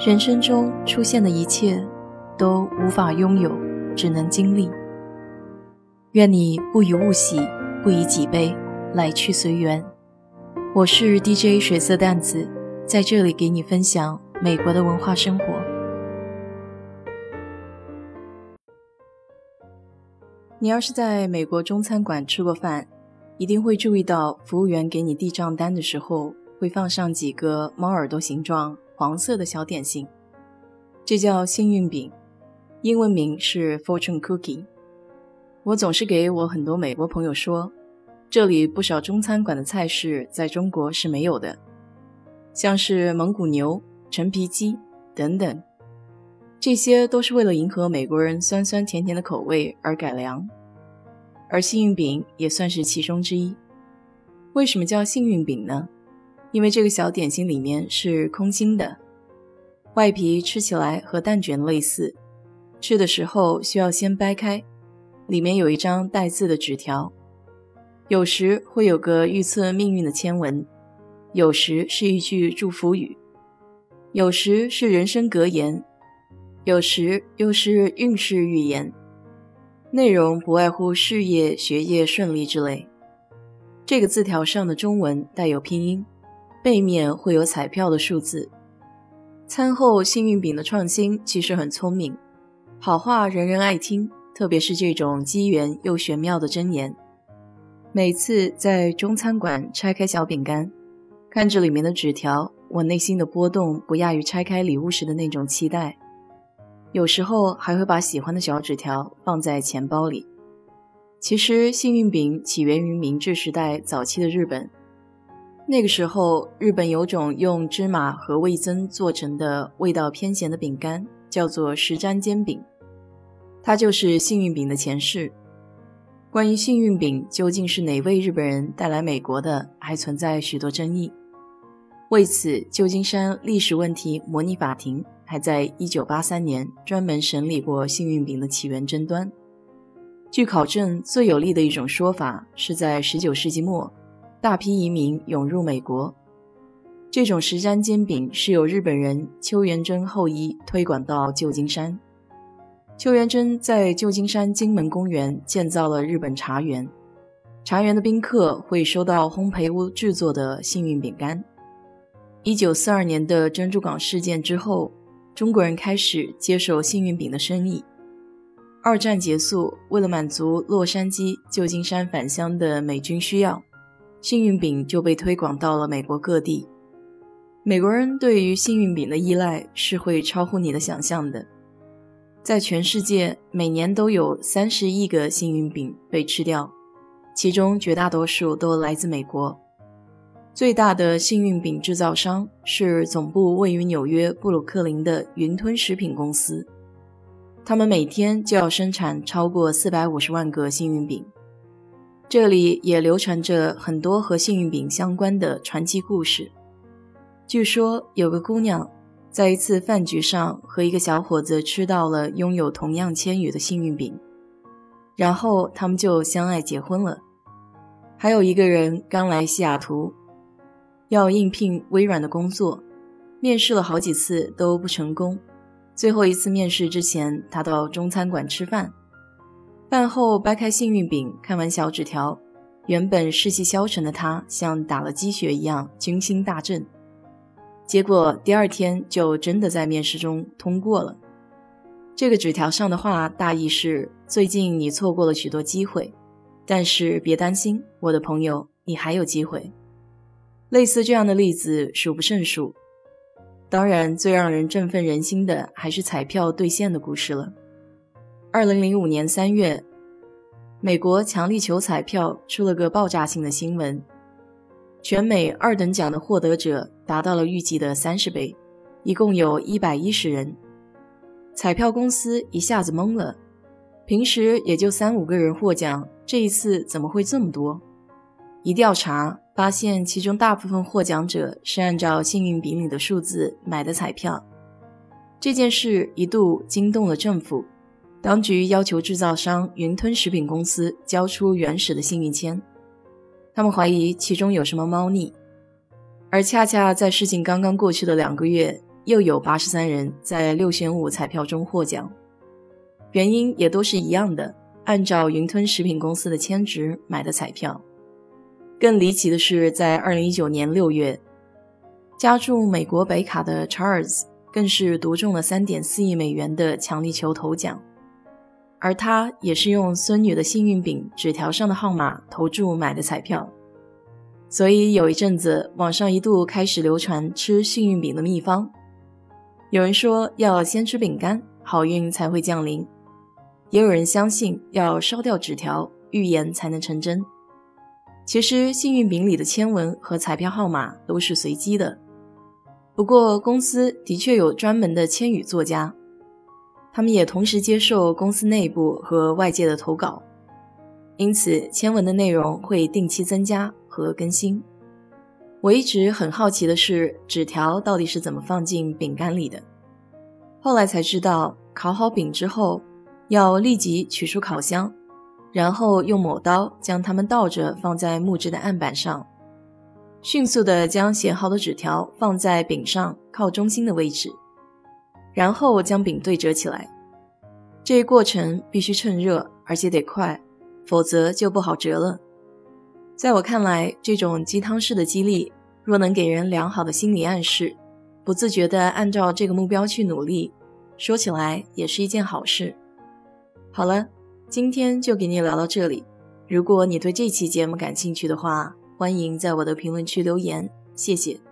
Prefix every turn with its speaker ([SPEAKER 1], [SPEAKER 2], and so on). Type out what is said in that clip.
[SPEAKER 1] 人生中出现的一切，都无法拥有，只能经历。愿你不以物喜，不以己悲，来去随缘。我是 DJ 水色淡子，在这里给你分享美国的文化生活。你要是在美国中餐馆吃过饭，一定会注意到服务员给你递账单的时候，会放上几个猫耳朵形状。黄色的小点心，这叫幸运饼，英文名是 Fortune Cookie。我总是给我很多美国朋友说，这里不少中餐馆的菜式在中国是没有的，像是蒙古牛、陈皮鸡等等，这些都是为了迎合美国人酸酸甜甜的口味而改良，而幸运饼也算是其中之一。为什么叫幸运饼呢？因为这个小点心里面是空心的，外皮吃起来和蛋卷类似，吃的时候需要先掰开，里面有一张带字的纸条，有时会有个预测命运的签文，有时是一句祝福语，有时是人生格言，有时又是运势预言，内容不外乎事业、学业顺利之类。这个字条上的中文带有拼音。背面会有彩票的数字。餐后幸运饼的创新其实很聪明，好话人人爱听，特别是这种机缘又玄妙的真言。每次在中餐馆拆开小饼干，看着里面的纸条，我内心的波动不亚于拆开礼物时的那种期待。有时候还会把喜欢的小纸条放在钱包里。其实幸运饼起源于明治时代早期的日本。那个时候，日本有种用芝麻和味增做成的味道偏咸的饼干，叫做石粘煎饼，它就是幸运饼的前世。关于幸运饼究竟是哪位日本人带来美国的，还存在许多争议。为此，旧金山历史问题模拟法庭还在1983年专门审理过幸运饼的起源争端。据考证，最有力的一种说法是在19世纪末。大批移民涌入美国，这种石沾煎饼是由日本人邱元贞后裔推广到旧金山。邱元贞在旧金山金门公园建造了日本茶园，茶园的宾客会收到烘焙屋制作的幸运饼干。一九四二年的珍珠港事件之后，中国人开始接手幸运饼的生意。二战结束，为了满足洛杉矶、旧金山返乡的美军需要。幸运饼就被推广到了美国各地。美国人对于幸运饼的依赖是会超乎你的想象的。在全世界，每年都有三十亿个幸运饼被吃掉，其中绝大多数都来自美国。最大的幸运饼制造商是总部位于纽约布鲁克林的云吞食品公司，他们每天就要生产超过四百五十万个幸运饼。这里也流传着很多和幸运饼相关的传奇故事。据说有个姑娘在一次饭局上和一个小伙子吃到了拥有同样千羽的幸运饼，然后他们就相爱结婚了。还有一个人刚来西雅图，要应聘微软的工作，面试了好几次都不成功。最后一次面试之前，他到中餐馆吃饭。饭后掰开幸运饼，看完小纸条，原本士气消沉的他像打了鸡血一样军心大振。结果第二天就真的在面试中通过了。这个纸条上的话大意是：最近你错过了许多机会，但是别担心，我的朋友，你还有机会。类似这样的例子数不胜数。当然，最让人振奋人心的还是彩票兑现的故事了。二零零五年三月，美国强力球彩票出了个爆炸性的新闻，全美二等奖的获得者达到了预计的三十倍，一共有一百一十人。彩票公司一下子懵了，平时也就三五个人获奖，这一次怎么会这么多？一调查发现，其中大部分获奖者是按照幸运饼里的数字买的彩票。这件事一度惊动了政府。当局要求制造商云吞食品公司交出原始的幸运签，他们怀疑其中有什么猫腻。而恰恰在事情刚刚过去的两个月，又有八十三人在六选五彩票中获奖，原因也都是一样的，按照云吞食品公司的签值买的彩票。更离奇的是，在二零一九年六月，家住美国北卡的 Charles 更是独中了三点四亿美元的强力球头奖，而他也是用孙女的幸运饼纸条上的号码投注买的彩票。所以有一阵子，网上一度开始流传吃幸运饼的秘方。有人说要先吃饼干，好运才会降临；也有人相信要烧掉纸条，预言才能成真。其实幸运饼里的签文和彩票号码都是随机的，不过公司的确有专门的签语作家，他们也同时接受公司内部和外界的投稿，因此签文的内容会定期增加。和更新，我一直很好奇的是，纸条到底是怎么放进饼干里的？后来才知道，烤好饼之后，要立即取出烤箱，然后用抹刀将它们倒着放在木质的案板上，迅速的将写好的纸条放在饼上靠中心的位置，然后将饼对折起来。这一过程必须趁热，而且得快，否则就不好折了。在我看来，这种鸡汤式的激励，若能给人良好的心理暗示，不自觉地按照这个目标去努力，说起来也是一件好事。好了，今天就给你聊到这里。如果你对这期节目感兴趣的话，欢迎在我的评论区留言，谢谢。